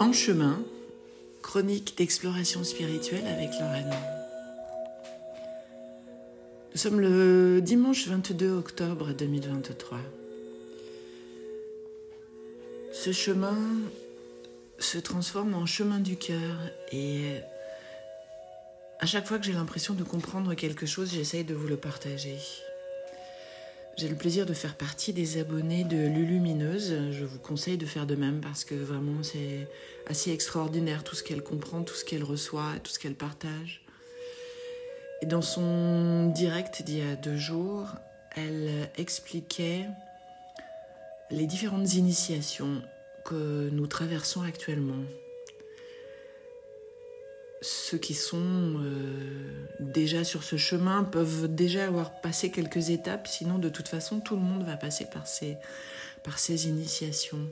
En chemin, chronique d'exploration spirituelle avec Lorraine. Nous sommes le dimanche 22 octobre 2023. Ce chemin se transforme en chemin du cœur et à chaque fois que j'ai l'impression de comprendre quelque chose, j'essaye de vous le partager. J'ai le plaisir de faire partie des abonnés de Lulumineuse. Je vous conseille de faire de même parce que vraiment c'est assez extraordinaire tout ce qu'elle comprend, tout ce qu'elle reçoit, tout ce qu'elle partage. Et dans son direct d'il y a deux jours, elle expliquait les différentes initiations que nous traversons actuellement ceux qui sont euh, déjà sur ce chemin peuvent déjà avoir passé quelques étapes, sinon de toute façon tout le monde va passer par ces, par ces initiations.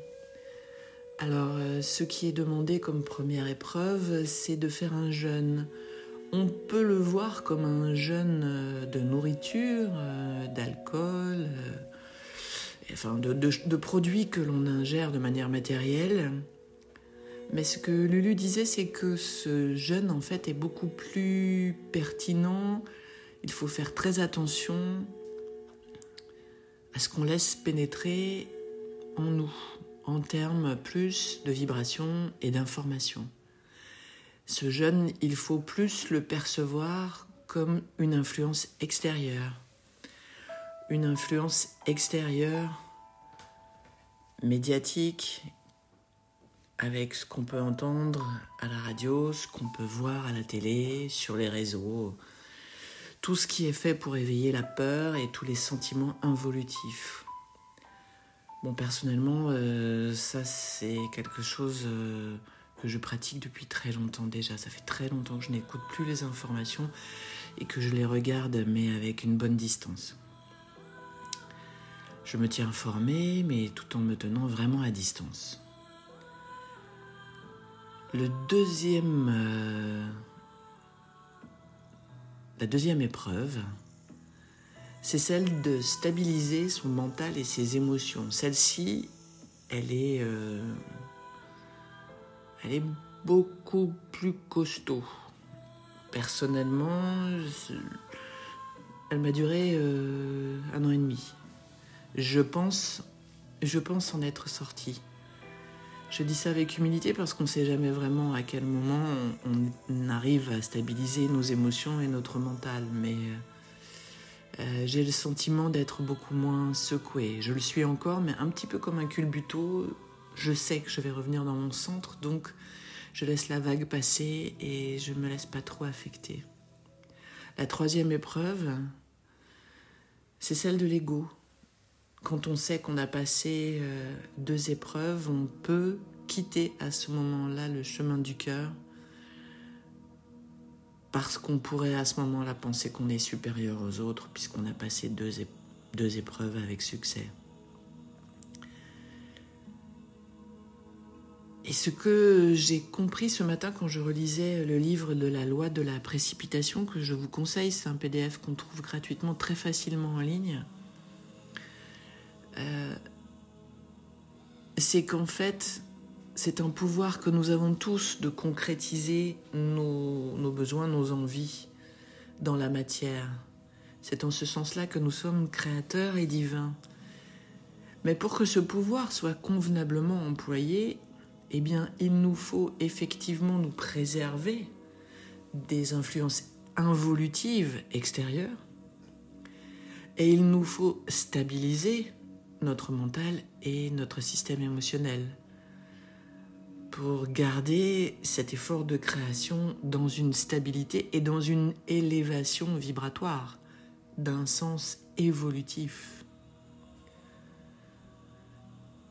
Alors euh, ce qui est demandé comme première épreuve, c'est de faire un jeûne. On peut le voir comme un jeûne euh, de nourriture, d'alcool, enfin de, de produits que l'on ingère de manière matérielle mais ce que Lulu disait, c'est que ce jeûne, en fait, est beaucoup plus pertinent. Il faut faire très attention à ce qu'on laisse pénétrer en nous, en termes plus de vibrations et d'informations. Ce jeûne, il faut plus le percevoir comme une influence extérieure. Une influence extérieure médiatique avec ce qu'on peut entendre à la radio, ce qu'on peut voir à la télé, sur les réseaux, tout ce qui est fait pour éveiller la peur et tous les sentiments involutifs. Bon, personnellement, euh, ça c'est quelque chose euh, que je pratique depuis très longtemps déjà. Ça fait très longtemps que je n'écoute plus les informations et que je les regarde, mais avec une bonne distance. Je me tiens informé, mais tout en me tenant vraiment à distance. Le deuxième, euh, la deuxième épreuve, c'est celle de stabiliser son mental et ses émotions. Celle-ci, elle est, euh, beaucoup plus costaud. Personnellement, elle m'a duré euh, un an et demi. Je pense, je pense en être sortie. Je dis ça avec humilité parce qu'on ne sait jamais vraiment à quel moment on, arrive à stabiliser nos émotions et notre mental. Mais euh, euh, j'ai le sentiment d'être beaucoup moins secoué. Je le suis encore, mais un petit peu comme un culbuto. Je sais que je vais revenir dans mon centre, donc je laisse la vague passer et je ne me laisse pas trop affecter. La troisième épreuve, c'est celle de l'ego quand on sait qu'on a passé euh, deux épreuves, on peut quitter à ce moment-là le chemin du cœur parce qu'on pourrait à ce moment-là penser qu'on est supérieur aux autres puisqu'on a passé deux, deux épreuves avec succès. Et ce que j'ai compris ce matin quand je relisais le livre de la loi de la précipitation que je vous conseille, c'est un PDF qu'on trouve gratuitement très facilement en ligne. Euh, c'est qu'en fait, c'est un pouvoir que nous avons tous de concrétiser nos, nos besoins, nos envies dans la matière. C'est en ce sens-là que nous sommes créateurs et divins. Mais pour que ce pouvoir soit convenablement employé, eh bien, il nous faut effectivement nous préserver des influences involutives extérieures et il nous faut stabiliser notre mental et notre système émotionnel pour garder cet effort de création dans une stabilité et dans une élévation vibratoire d'un sens évolutif.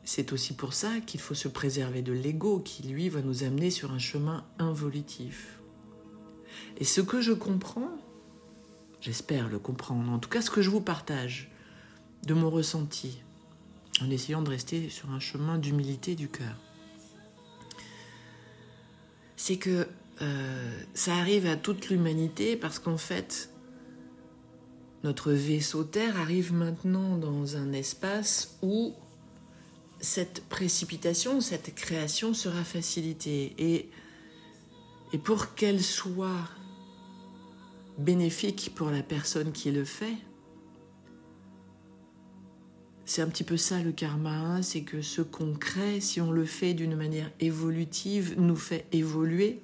C'est aussi pour ça qu'il faut se préserver de l'ego qui, lui, va nous amener sur un chemin involutif. Et ce que je comprends, j'espère le comprendre, en tout cas ce que je vous partage de mon ressenti, en essayant de rester sur un chemin d'humilité du cœur. C'est que euh, ça arrive à toute l'humanité parce qu'en fait, notre vaisseau Terre arrive maintenant dans un espace où cette précipitation, cette création sera facilitée. Et, et pour qu'elle soit bénéfique pour la personne qui le fait, c'est un petit peu ça le karma, hein, c'est que ce qu'on crée, si on le fait d'une manière évolutive, nous fait évoluer.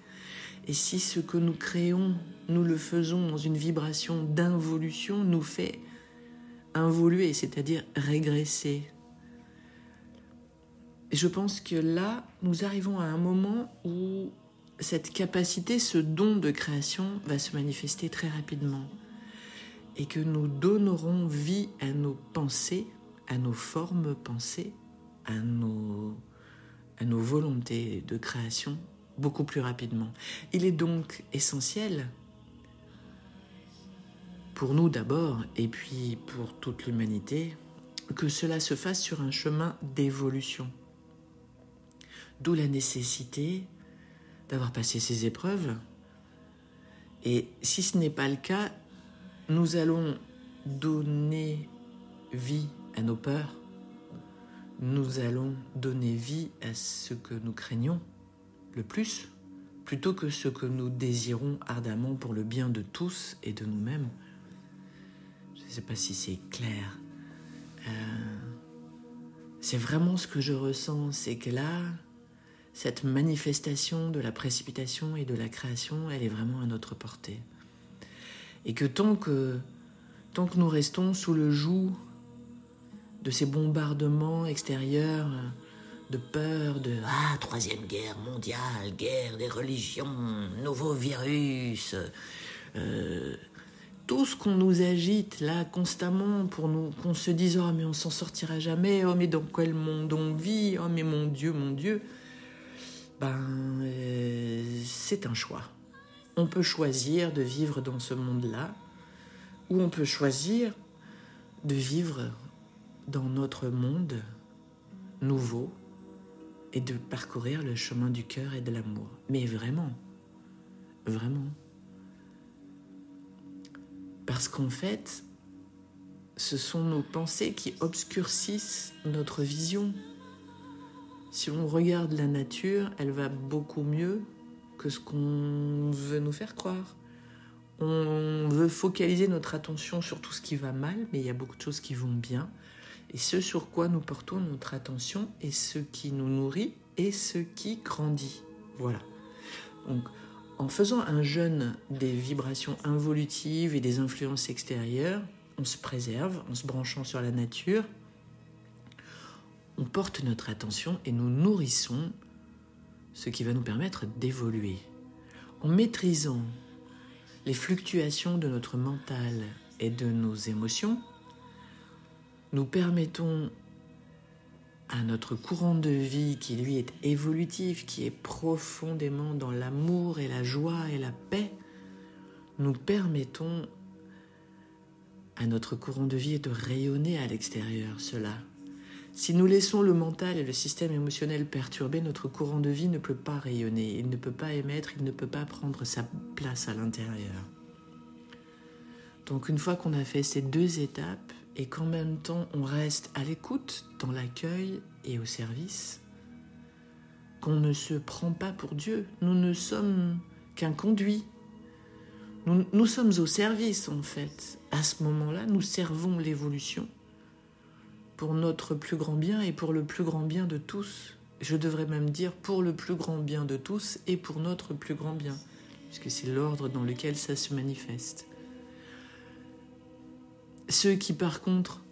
Et si ce que nous créons, nous le faisons dans une vibration d'involution, nous fait involuer, c'est-à-dire régresser. Je pense que là, nous arrivons à un moment où cette capacité, ce don de création va se manifester très rapidement. Et que nous donnerons vie à nos pensées à nos formes pensées, à nos, volontés de création beaucoup plus rapidement. Il est donc essentiel pour nous d'abord et puis pour toute l'humanité que cela se fasse sur un chemin d'évolution. D'où la nécessité d'avoir passé ces épreuves. Et si ce n'est pas le cas, nous allons donner vie à nos peurs, nous allons donner vie à ce que nous craignons le plus, plutôt que ce que nous désirons ardemment pour le bien de tous et de nous-mêmes. Je ne sais pas si c'est clair. Euh, c'est vraiment ce que je ressens, c'est que là, cette manifestation de la précipitation et de la création, elle est vraiment à notre portée. Et que tant que, tant que nous restons sous le joug de ces bombardements extérieurs de peur, de Ah, troisième guerre mondiale, guerre des religions, nouveau virus, euh, tout ce qu'on nous agite là constamment pour nous qu'on se dise Oh, mais on s'en sortira jamais, oh, mais dans quel monde on vit, oh, mais mon Dieu, mon Dieu, ben, euh, c'est un choix. On peut choisir de vivre dans ce monde-là, ou on peut choisir de vivre dans notre monde nouveau et de parcourir le chemin du cœur et de l'amour. Mais vraiment, vraiment. Parce qu'en fait, ce sont nos pensées qui obscurcissent notre vision. Si on regarde la nature, elle va beaucoup mieux que ce qu'on veut nous faire croire. On veut focaliser notre attention sur tout ce qui va mal, mais il y a beaucoup de choses qui vont bien. Et ce sur quoi nous portons notre attention est ce qui nous nourrit et ce qui grandit. Voilà. Donc, en faisant un jeûne des vibrations involutives et des influences extérieures, on se préserve en se branchant sur la nature, on porte notre attention et nous nourrissons ce qui va nous permettre d'évoluer. En maîtrisant les fluctuations de notre mental et de nos émotions, nous permettons à notre courant de vie qui lui est évolutif, qui est profondément dans l'amour et la joie et la paix, nous permettons à notre courant de vie de rayonner à l'extérieur cela. Si nous laissons le mental et le système émotionnel perturbés, notre courant de vie ne peut pas rayonner, il ne peut pas émettre, il ne peut pas prendre sa place à l'intérieur. Donc une fois qu'on a fait ces deux étapes, et qu'en même temps on reste à l'écoute, dans l'accueil et au service, qu'on ne se prend pas pour Dieu. Nous ne sommes qu'un conduit. Nous, sommes au service en fait. À ce moment-là, nous servons l'évolution pour notre plus grand bien et pour le plus grand bien de tous. Je devrais même dire pour le plus grand bien de tous et pour notre plus grand bien, puisque c'est l'ordre dans lequel ça se manifeste. Ceux qui, par contre,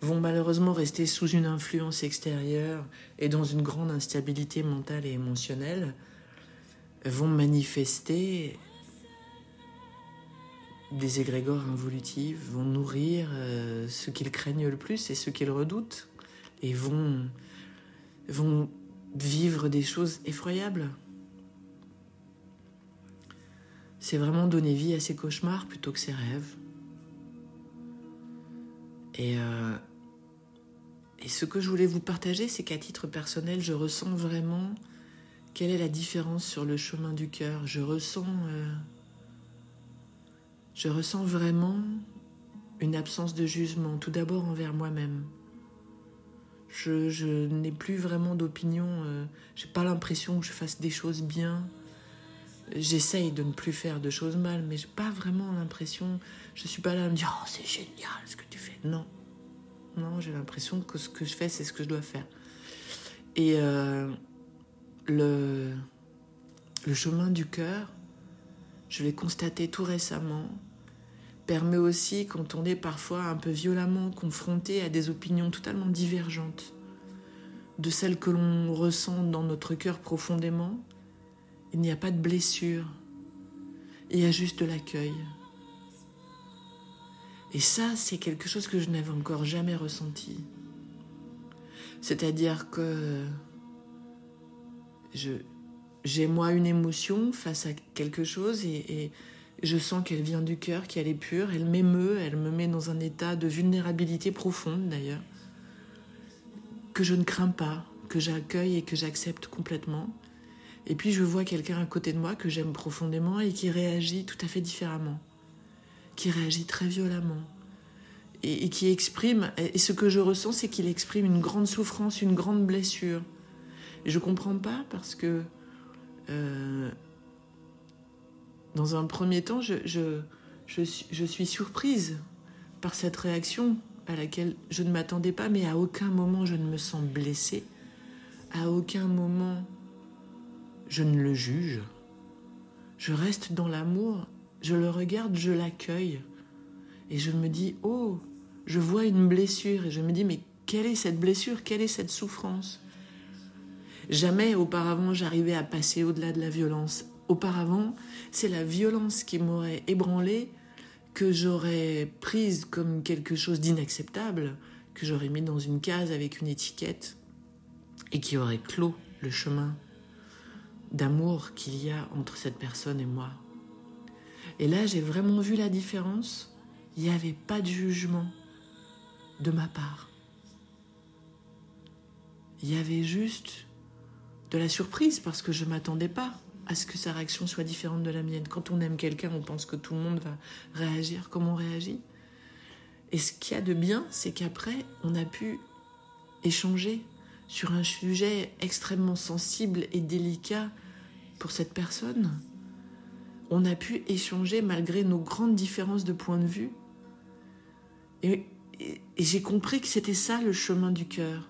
vont malheureusement rester sous une influence extérieure et dans une grande instabilité mentale et émotionnelle, vont manifester des égrégores involutifs, vont nourrir euh, ce qu'ils craignent le plus et ce qu'ils redoutent, et vont, vont vivre des choses effroyables. C'est vraiment donner vie à ces cauchemars plutôt que ces rêves. Euh, et, ce que je voulais vous partager, c'est qu'à titre personnel, je ressens vraiment quelle est la différence sur le chemin du cœur. Je ressens, euh, je ressens vraiment une absence de jugement, tout d'abord envers moi-même. Je, n'ai plus vraiment d'opinion. Euh, j'ai pas l'impression que je fasse des choses bien. J'essaye de ne plus faire de choses mal, mais j'ai pas vraiment l'impression. Je suis pas là à me dire oh c'est génial ce que tu fais. Non, non, j'ai l'impression que ce que je fais c'est ce que je dois faire. Et euh, le le chemin du cœur, je l'ai constaté tout récemment, permet aussi, quand on est parfois un peu violemment confronté à des opinions totalement divergentes de celles que l'on ressent dans notre cœur profondément, il n'y a pas de blessure, il y a juste de l'accueil. Et ça, c'est quelque chose que je n'avais encore jamais ressenti. C'est-à-dire que j'ai moi une émotion face à quelque chose et je sens qu'elle vient du cœur, qu'elle est pure, elle m'émeut, elle me met dans un état de vulnérabilité profonde d'ailleurs, que je ne crains pas, que j'accueille et que j'accepte complètement. Et puis je vois quelqu'un à côté de moi que j'aime profondément et qui réagit tout à fait différemment, qui réagit très violemment. Et, qui exprime, et ce que je ressens c'est qu'il exprime une grande souffrance, une grande blessure. Et je comprends pas parce que euh, dans un premier temps, je, je, suis surprise par cette réaction à laquelle je ne m'attendais pas, mais à aucun moment je ne me sens blessée, à aucun moment je ne le juge. Je reste dans l'amour, je le regarde, je l'accueille, et je me dis, oh, je vois une blessure, et je me dis, mais quelle est cette blessure, quelle est cette souffrance? Jamais auparavant j'arrivais à passer au-delà de la violence, auparavant, c'est la violence qui m'aurait ébranlé, que j'aurais prise comme quelque chose d'inacceptable, que j'aurais mis dans une case avec une étiquette et qui aurait clos le chemin d'amour qu'il y a entre cette personne et moi. Et là, j'ai vraiment vu la différence. Il n'y avait pas de jugement de ma part. Il y avait juste de la surprise parce que je ne m'attendais pas à ce que sa réaction soit différente de la mienne. Quand on aime quelqu'un, on pense que tout le monde va réagir comme on réagit. Et ce qu'il y a de bien, c'est qu'après, on a pu échanger sur un sujet extrêmement sensible et délicat pour cette personne. On a pu échanger malgré nos grandes différences de point de vue. Et, j'ai compris que c'était ça le chemin du cœur.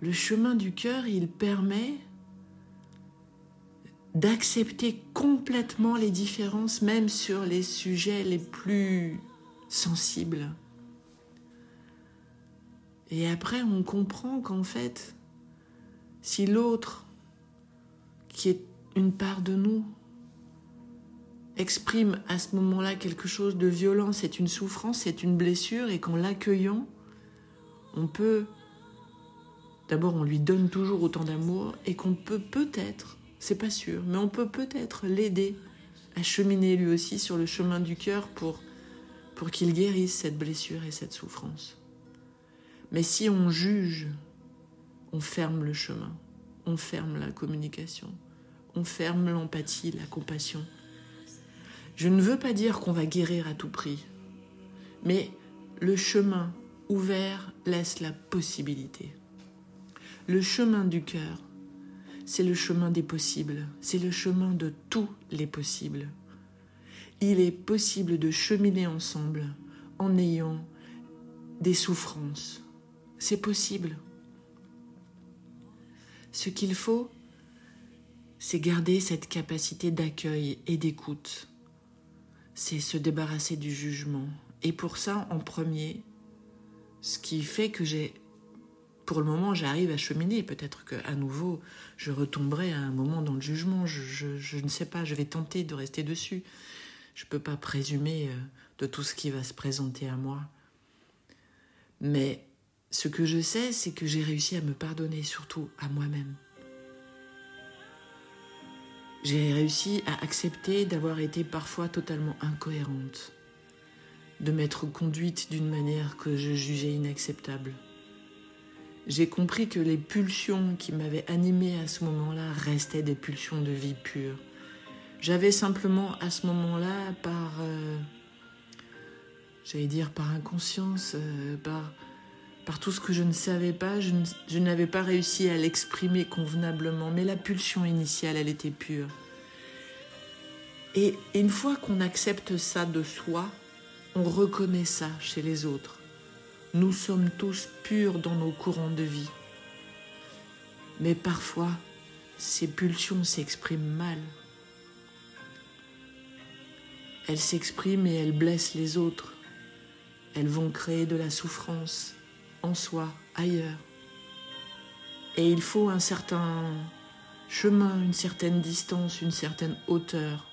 Le chemin du cœur, il permet d'accepter complètement les différences, même sur les sujets les plus sensibles. Et après, on comprend qu'en fait, si l'autre, qui est une part de nous, exprime à ce moment-là quelque chose de violent, c'est une souffrance, c'est une blessure, et qu'en l'accueillant, on peut, d'abord on lui donne toujours autant d'amour, et qu'on peut peut-être c'est pas sûr, mais on peut peut-être l'aider à cheminer lui aussi sur le chemin du cœur pour, pour qu'il guérisse cette blessure et cette souffrance. Mais si on juge, on ferme le chemin, on ferme la communication, on ferme l'empathie, la compassion. Je ne veux pas dire qu'on va guérir à tout prix, mais le chemin ouvert laisse la possibilité. Le chemin du cœur c'est le chemin des possibles, c'est le chemin de tous les possibles. Il est possible de cheminer ensemble en ayant des souffrances. C'est possible. Ce qu'il faut, c'est garder cette capacité d'accueil et d'écoute. C'est se débarrasser du jugement. Et pour ça, en premier, ce qui fait que j'ai pour le moment, j'arrive à cheminer. Peut-être qu'à nouveau, je retomberai à un moment dans le jugement. Je, ne sais pas, je vais tenter de rester dessus. Je ne peux pas présumer euh, de tout ce qui va se présenter à moi. Mais ce que je sais, c'est que j'ai réussi à me pardonner, surtout à moi-même. J'ai réussi à accepter d'avoir été parfois totalement incohérente, de m'être conduite d'une manière que je jugeais inacceptable j'ai compris que les pulsions qui m'avaient animée à ce moment-là restaient des pulsions de vie pure. J'avais simplement à ce moment-là, par, euh, j'allais dire par inconscience, euh, par, par tout ce que je ne savais pas, je, n'avais pas réussi à l'exprimer convenablement, mais la pulsion initiale, elle était pure. Et une fois qu'on accepte ça de soi, on reconnaît ça chez les autres. Nous sommes tous purs dans nos courants de vie. Mais parfois, ces pulsions s'expriment mal. Elles s'expriment et elles blessent les autres. Elles vont créer de la souffrance en soi, ailleurs. Et il faut un certain chemin, une certaine distance, une certaine hauteur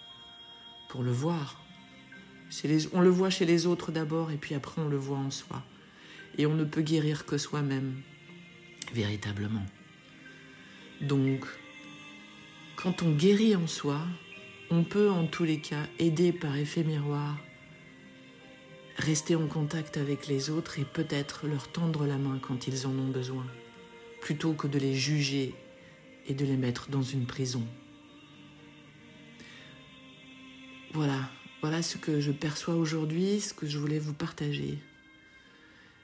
pour le voir. on le voit chez les autres d'abord et puis après on le voit en soi. Et on ne peut guérir que soi-même, véritablement. Donc, quand on guérit en soi, on peut en tous les cas aider par effet miroir, rester en contact avec les autres et peut-être leur tendre la main quand ils en ont besoin, plutôt que de les juger et de les mettre dans une prison. Voilà, voilà ce que je perçois aujourd'hui, ce que je voulais vous partager.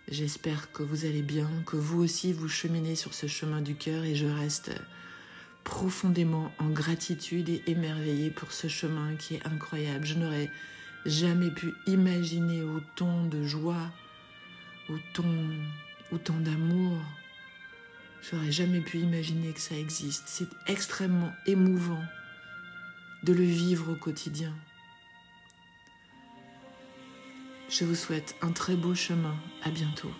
J'espère que vous allez bien, que vous aussi vous cheminez sur ce chemin du cœur et je reste profondément en gratitude et émerveillée pour ce chemin qui est incroyable. Je n'aurais jamais pu imaginer autant de joie, autant, autant d'amour. Je n'aurais jamais pu imaginer que ça existe. C'est extrêmement émouvant de le vivre au quotidien. Je vous souhaite un très beau chemin. À bientôt.